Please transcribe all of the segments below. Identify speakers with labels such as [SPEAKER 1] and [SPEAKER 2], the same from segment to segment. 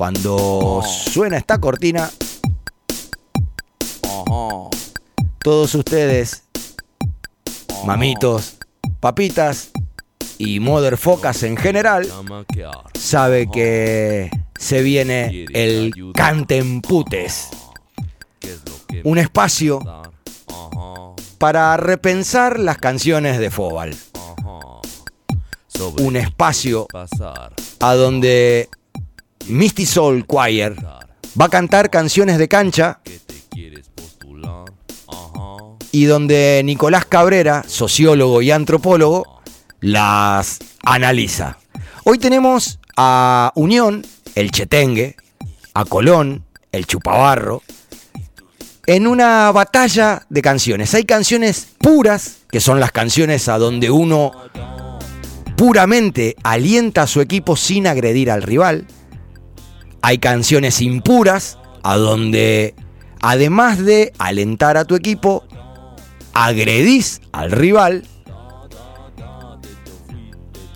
[SPEAKER 1] Cuando suena esta cortina, todos ustedes, mamitos, papitas y motherfocas en general, sabe que se viene el Cantemputes. Un espacio para repensar las canciones de Fobal. Un espacio a donde Misty Soul Choir va a cantar canciones de cancha y donde Nicolás Cabrera, sociólogo y antropólogo, las analiza. Hoy tenemos a Unión, el Chetengue, a Colón, el Chupabarro, en una batalla de canciones. Hay canciones puras, que son las canciones a donde uno puramente alienta a su equipo sin agredir al rival. Hay canciones impuras, a donde además de alentar a tu equipo, agredís al rival,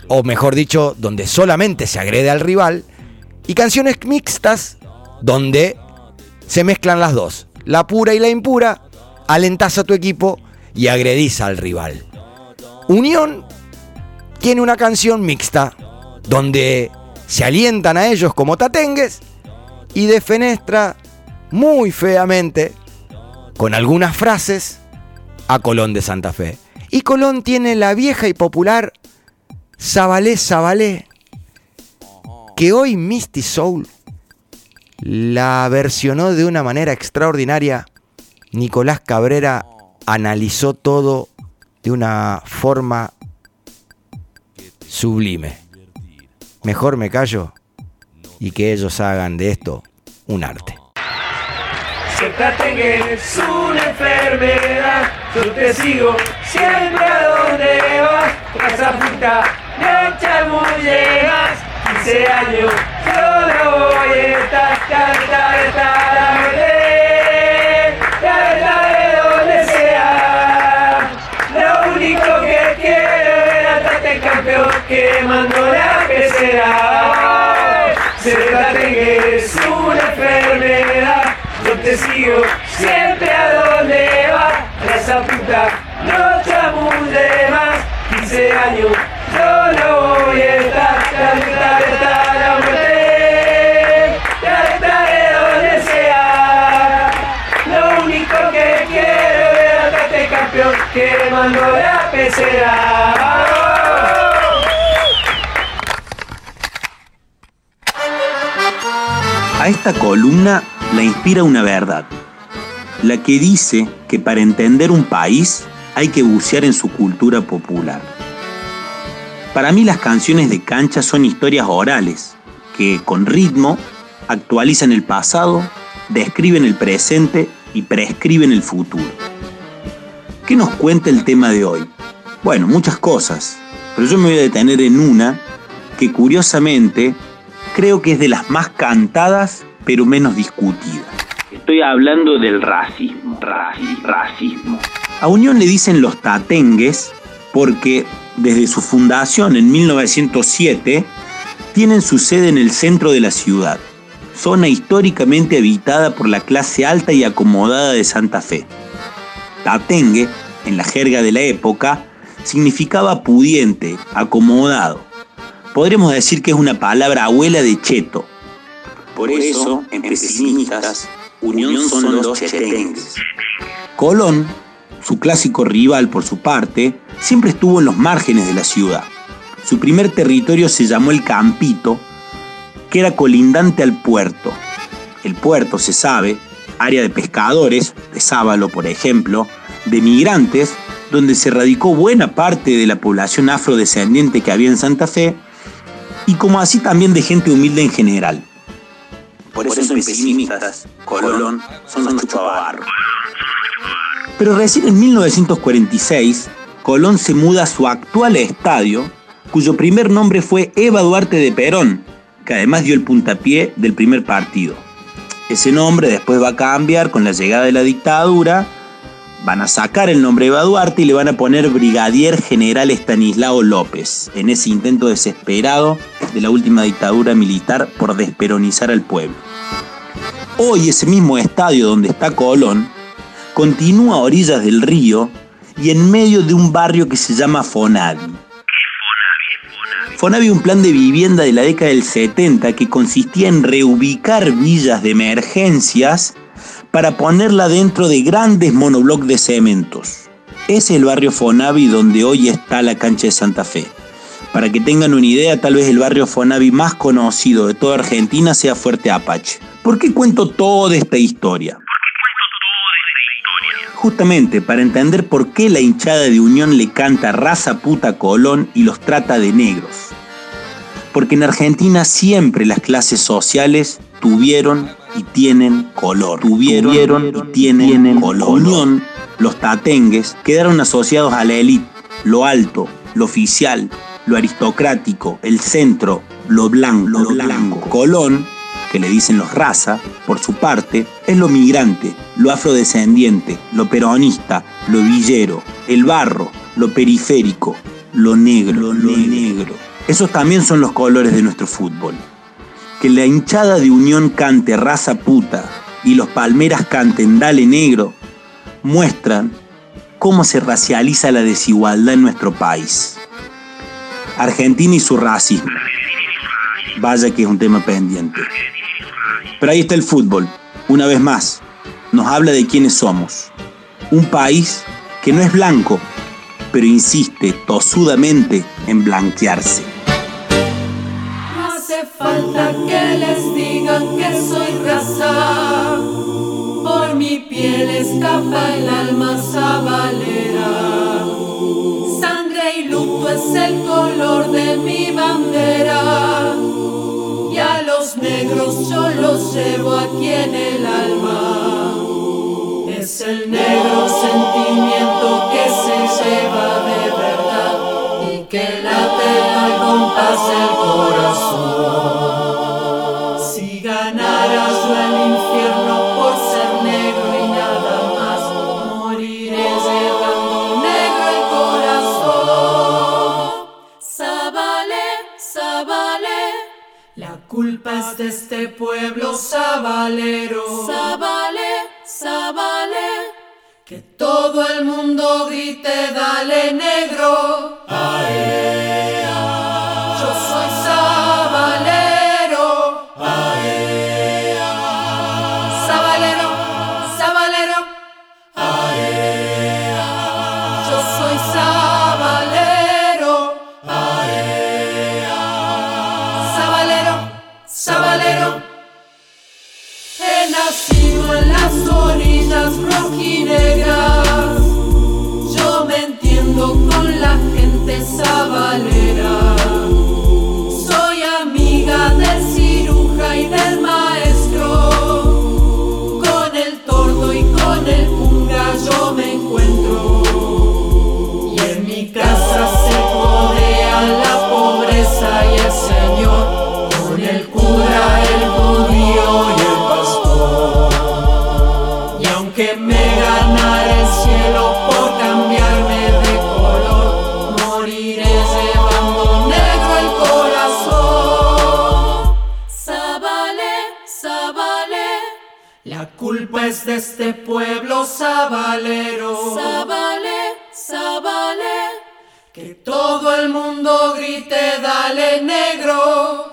[SPEAKER 1] o mejor dicho, donde solamente se agrede al rival, y canciones mixtas, donde se mezclan las dos, la pura y la impura, alentás a tu equipo y agredís al rival. Unión tiene una canción mixta, donde se alientan a ellos como tatengues y defenestra muy feamente, con algunas frases, a Colón de Santa Fe. Y Colón tiene la vieja y popular Zabalé Zabalé, que hoy Misty Soul la versionó de una manera extraordinaria. Nicolás Cabrera analizó todo de una forma sublime. Mejor me callo y que ellos hagan de esto un arte.
[SPEAKER 2] que es una enfermedad, yo te sigo siempre a donde vas, casa puta, no chamullegas, 15 años, yo no voy a estar, cantar, estar siempre a donde vas, esa puta, no chamulle más, 15 años, yo no voy a estar, cantar, estar a muerte, cantaré donde sea. Lo único que quiero es atarte campeón, quemando la pecera.
[SPEAKER 3] A esta columna la inspira una verdad, la que dice que para entender un país hay que bucear en su cultura popular. Para mí las canciones de cancha son historias orales, que con ritmo actualizan el pasado, describen el presente y prescriben el futuro. ¿Qué nos cuenta el tema de hoy? Bueno, muchas cosas, pero yo me voy a detener en una que curiosamente creo que es de las más cantadas pero menos discutidas. Estoy hablando del racismo, racismo. A Unión le dicen los tatengues porque desde su fundación en 1907 tienen su sede en el centro de la ciudad, zona históricamente habitada por la clase alta y acomodada de Santa Fe. Tatengue, en la jerga de la época, significaba pudiente, acomodado. Podríamos decir que es una palabra abuela de cheto. Por eso, en pesimistas, Unión son los chetengues. Colón, su clásico rival por su parte, siempre estuvo en los márgenes de la ciudad. Su primer territorio se llamó el Campito, que era colindante al puerto. El puerto, se sabe, área de pescadores, de Sábalo por ejemplo, de migrantes, donde se radicó buena parte de la población afrodescendiente que había en Santa Fe, y como así también de gente humilde en general. Por eso, en pesimistas, Colón son los. Pero recién en 1946, Colón se muda a su actual estadio, cuyo primer nombre fue Eva Duarte de Perón, que además dio el puntapié del primer partido. Ese nombre después va a cambiar con la llegada de la dictadura, Van a sacar el nombre Eva Duarte y le van a poner Brigadier General Estanislao López, en ese intento desesperado de la última dictadura militar por desperonizar al pueblo. Hoy ese mismo estadio donde está Colón continúa a orillas del río y en medio de un barrio que se llama Fonavi. Fonavi un plan de vivienda de la década del 70 que consistía en reubicar villas de emergencias para ponerla dentro de grandes monoblocks de cementos. Es el barrio Fonavi donde hoy está la cancha de Santa Fe. Para que tengan una idea, tal vez el barrio Fonavi más conocido de toda Argentina sea Fuerte Apache. ¿Por qué cuento toda esta historia? Justamente para entender por qué la hinchada de Unión le canta raza puta Colón y los trata de negros. Porque en Argentina siempre las clases sociales tuvieron y tienen color. Tuvieron, y tienen, color. Unión, los tatengues, quedaron asociados a la élite, lo alto, lo oficial, lo aristocrático, el centro, lo blanco, lo blanco. Colón, que le dicen los raza, por su parte, es lo migrante, lo afrodescendiente, lo peronista, lo villero, el barro, lo periférico, lo negro, lo negro. Esos también son los colores de nuestro fútbol que la hinchada de Unión cante raza puta y los palmeras canten dale negro, muestran cómo se racializa la desigualdad en nuestro país. Argentina y su racismo. Vaya que es un tema pendiente. Pero ahí está el fútbol, una vez más, nos habla de quiénes somos. Un país que no es blanco, pero insiste tosudamente en blanquearse
[SPEAKER 2] falta que les digan que soy raza. Por mi piel escapa el alma sabalera. Es el color de mi bandera. Y a los negros yo los llevo aquí en el alma. Es el negro sentimiento que se lleva de verdad y que late al compás el corazón. Que todo el mundo grite, dale negro. La culpa es de este pueblo sabalero. Sabale, sabale, que todo el mundo grite, dale negro.